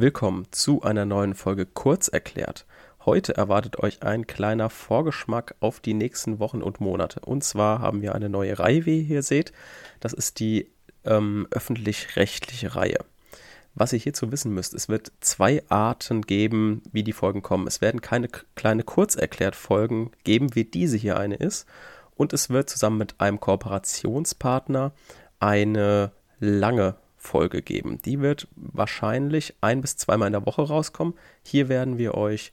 Willkommen zu einer neuen Folge Kurz erklärt. Heute erwartet euch ein kleiner Vorgeschmack auf die nächsten Wochen und Monate. Und zwar haben wir eine neue Reihe, wie ihr hier seht. Das ist die ähm, öffentlich-rechtliche Reihe. Was ihr hierzu wissen müsst, es wird zwei Arten geben, wie die Folgen kommen. Es werden keine kleine Kurzerklärt-Folgen geben, wie diese hier eine ist. Und es wird zusammen mit einem Kooperationspartner eine lange Folge geben. Die wird wahrscheinlich ein bis zweimal in der Woche rauskommen. Hier werden wir euch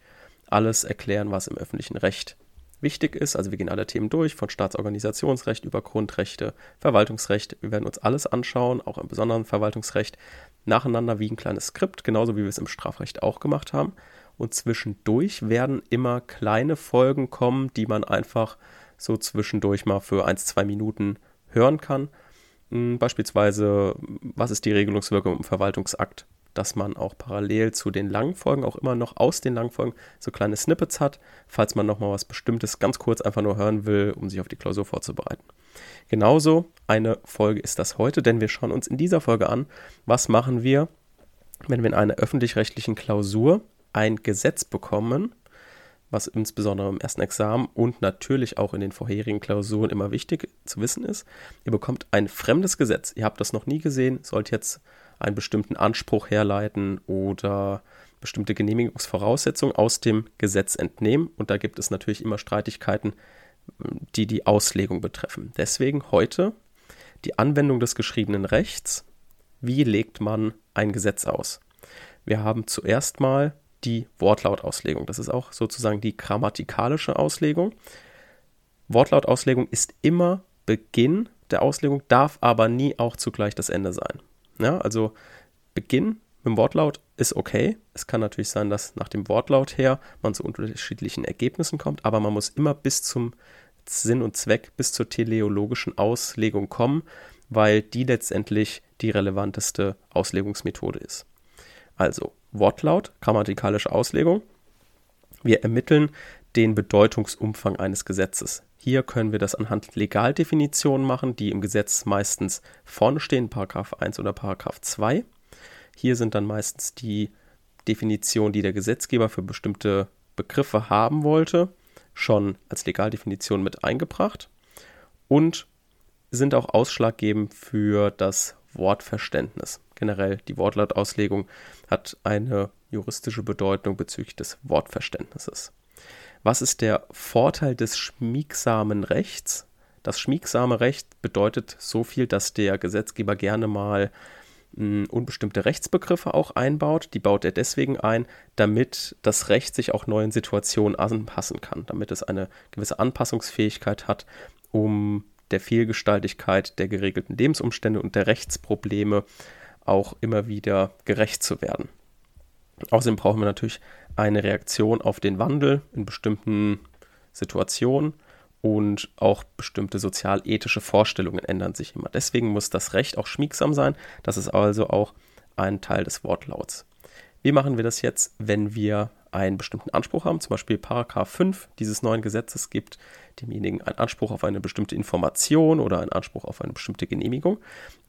alles erklären, was im öffentlichen Recht wichtig ist. Also wir gehen alle Themen durch, von Staatsorganisationsrecht über Grundrechte, Verwaltungsrecht. Wir werden uns alles anschauen, auch im besonderen Verwaltungsrecht, nacheinander wie ein kleines Skript, genauso wie wir es im Strafrecht auch gemacht haben. Und zwischendurch werden immer kleine Folgen kommen, die man einfach so zwischendurch mal für ein, zwei Minuten hören kann. Hm, beispielsweise, was ist die Regelungswirkung im Verwaltungsakt? dass man auch parallel zu den langen Folgen auch immer noch aus den langen Folgen so kleine Snippets hat, falls man nochmal was Bestimmtes ganz kurz einfach nur hören will, um sich auf die Klausur vorzubereiten. Genauso eine Folge ist das heute, denn wir schauen uns in dieser Folge an, was machen wir, wenn wir in einer öffentlich-rechtlichen Klausur ein Gesetz bekommen, was insbesondere im ersten Examen und natürlich auch in den vorherigen Klausuren immer wichtig zu wissen ist. Ihr bekommt ein fremdes Gesetz. Ihr habt das noch nie gesehen, sollt jetzt einen bestimmten Anspruch herleiten oder bestimmte Genehmigungsvoraussetzungen aus dem Gesetz entnehmen. Und da gibt es natürlich immer Streitigkeiten, die die Auslegung betreffen. Deswegen heute die Anwendung des geschriebenen Rechts. Wie legt man ein Gesetz aus? Wir haben zuerst mal die Wortlautauslegung. Das ist auch sozusagen die grammatikalische Auslegung. Wortlautauslegung ist immer Beginn der Auslegung, darf aber nie auch zugleich das Ende sein. Ja, also Beginn mit dem Wortlaut ist okay. Es kann natürlich sein, dass nach dem Wortlaut her man zu unterschiedlichen Ergebnissen kommt, aber man muss immer bis zum Sinn und Zweck, bis zur teleologischen Auslegung kommen, weil die letztendlich die relevanteste Auslegungsmethode ist. Also Wortlaut, grammatikalische Auslegung. Wir ermitteln den Bedeutungsumfang eines Gesetzes. Hier können wir das anhand Legaldefinitionen machen, die im Gesetz meistens vorne stehen, Paragraph 1 oder Paragraph 2. Hier sind dann meistens die Definitionen, die der Gesetzgeber für bestimmte Begriffe haben wollte, schon als Legaldefinition mit eingebracht und sind auch ausschlaggebend für das Wortverständnis. Generell die Wortlautauslegung hat eine juristische Bedeutung bezüglich des Wortverständnisses. Was ist der Vorteil des schmiegsamen Rechts? Das schmiegsame Recht bedeutet so viel, dass der Gesetzgeber gerne mal hm, unbestimmte Rechtsbegriffe auch einbaut. Die baut er deswegen ein, damit das Recht sich auch neuen Situationen anpassen kann, damit es eine gewisse Anpassungsfähigkeit hat, um der Vielgestaltigkeit der geregelten Lebensumstände und der Rechtsprobleme auch immer wieder gerecht zu werden. Außerdem brauchen wir natürlich eine Reaktion auf den Wandel in bestimmten Situationen und auch bestimmte sozialethische Vorstellungen ändern sich immer. Deswegen muss das Recht auch schmiegsam sein. Das ist also auch ein Teil des Wortlauts. Wie machen wir das jetzt, wenn wir einen bestimmten Anspruch haben? Zum Beispiel Paragraph 5 dieses neuen Gesetzes gibt demjenigen einen Anspruch auf eine bestimmte Information oder einen Anspruch auf eine bestimmte Genehmigung.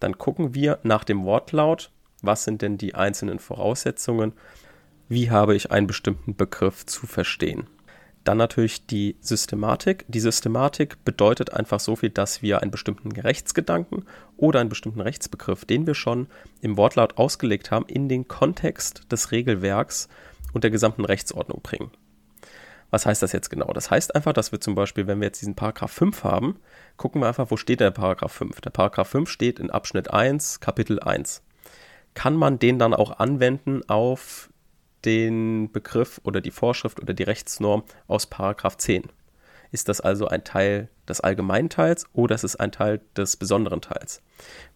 Dann gucken wir nach dem Wortlaut, was sind denn die einzelnen Voraussetzungen wie habe ich einen bestimmten Begriff zu verstehen. Dann natürlich die Systematik. Die Systematik bedeutet einfach so viel, dass wir einen bestimmten Rechtsgedanken oder einen bestimmten Rechtsbegriff, den wir schon im Wortlaut ausgelegt haben, in den Kontext des Regelwerks und der gesamten Rechtsordnung bringen. Was heißt das jetzt genau? Das heißt einfach, dass wir zum Beispiel, wenn wir jetzt diesen Paragraph 5 haben, gucken wir einfach, wo steht der Paragraph 5? Der Paragraph 5 steht in Abschnitt 1, Kapitel 1. Kann man den dann auch anwenden auf den Begriff oder die Vorschrift oder die Rechtsnorm aus Paragraph 10. Ist das also ein Teil des allgemeinen Teils oder ist es ein Teil des besonderen Teils?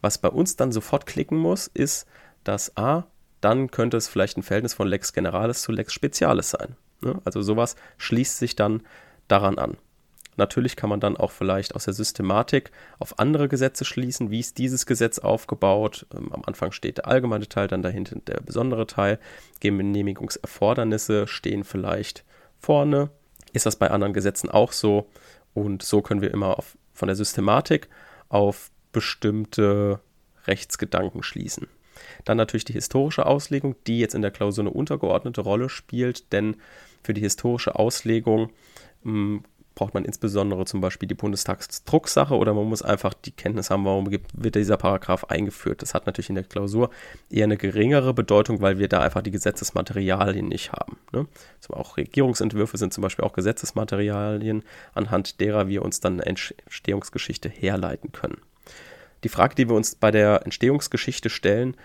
Was bei uns dann sofort klicken muss, ist, dass A, dann könnte es vielleicht ein Verhältnis von Lex Generalis zu Lex Specialis sein. Ne? Also sowas schließt sich dann daran an. Natürlich kann man dann auch vielleicht aus der Systematik auf andere Gesetze schließen. Wie ist dieses Gesetz aufgebaut? Ähm, am Anfang steht der allgemeine Teil, dann dahinter der besondere Teil. Genehmigungserfordernisse stehen vielleicht vorne. Ist das bei anderen Gesetzen auch so? Und so können wir immer auf, von der Systematik auf bestimmte Rechtsgedanken schließen. Dann natürlich die historische Auslegung, die jetzt in der Klausur eine untergeordnete Rolle spielt, denn für die historische Auslegung mh, hm, braucht man insbesondere zum Beispiel die Bundestagsdrucksache oder man muss einfach die Kenntnis haben, warum wird dieser Paragraph eingeführt. Das hat natürlich in der Klausur eher eine geringere Bedeutung, weil wir da einfach die Gesetzesmaterialien nicht haben. Ne? Also auch Regierungsentwürfe sind zum Beispiel auch Gesetzesmaterialien, anhand derer wir uns dann eine Entstehungsgeschichte herleiten können. Die Frage, die wir uns bei der Entstehungsgeschichte stellen,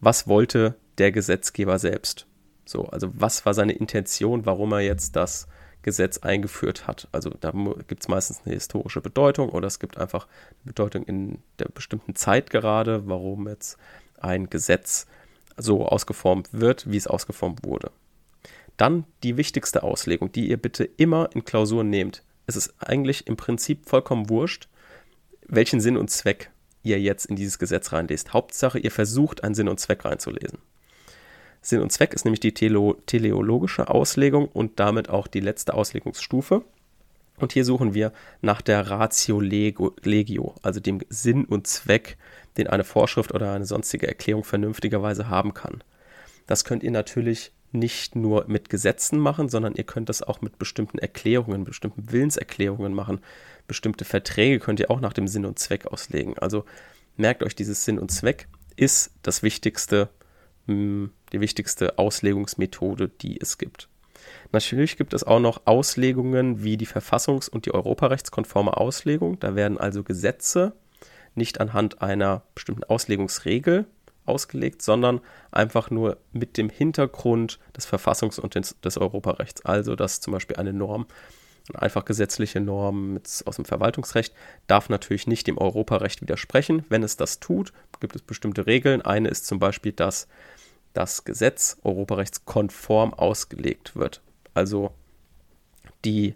was wollte der Gesetzgeber selbst? So, also was war seine Intention, warum er jetzt das Gesetz eingeführt hat. Also da gibt es meistens eine historische Bedeutung oder es gibt einfach eine Bedeutung in der bestimmten Zeit gerade, warum jetzt ein Gesetz so ausgeformt wird, wie es ausgeformt wurde. Dann die wichtigste Auslegung, die ihr bitte immer in Klausuren nehmt. Es ist eigentlich im Prinzip vollkommen wurscht, welchen Sinn und Zweck ihr jetzt in dieses Gesetz reinlest. Hauptsache, ihr versucht, einen Sinn und Zweck reinzulesen. Sinn und Zweck ist nämlich die tele teleologische Auslegung und damit auch die letzte Auslegungsstufe. Und hier suchen wir nach der Ratio Legio, also dem Sinn und Zweck, den eine Vorschrift oder eine sonstige Erklärung vernünftigerweise haben kann. Das könnt ihr natürlich nicht nur mit Gesetzen machen, sondern ihr könnt das auch mit bestimmten Erklärungen, bestimmten Willenserklärungen machen. Bestimmte Verträge könnt ihr auch nach dem Sinn und Zweck auslegen. Also merkt euch, dieses Sinn und Zweck ist das Wichtigste hm, die wichtigste Auslegungsmethode, die es gibt. Natürlich gibt es auch noch Auslegungen wie die verfassungs- und die europarechtskonforme Auslegung. Da werden also Gesetze nicht anhand einer bestimmten Auslegungsregel ausgelegt, sondern einfach nur mit dem Hintergrund des Verfassungs- und des, des Europarechts. Also, dass zum Beispiel eine Norm, eine einfach gesetzliche Norm mit, aus dem Verwaltungsrecht, darf natürlich nicht dem Europarecht widersprechen. Wenn es das tut, gibt es bestimmte Regeln. Eine ist zum Beispiel, dass das Gesetz europarechtskonform ausgelegt wird. Also die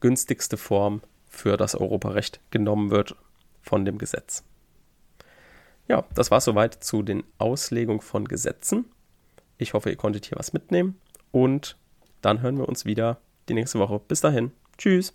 günstigste Form für das Europarecht genommen wird von dem Gesetz. Ja, das war soweit zu den Auslegungen von Gesetzen. Ich hoffe, ihr konntet hier was mitnehmen und dann hören wir uns wieder die nächste Woche. Bis dahin. Tschüss.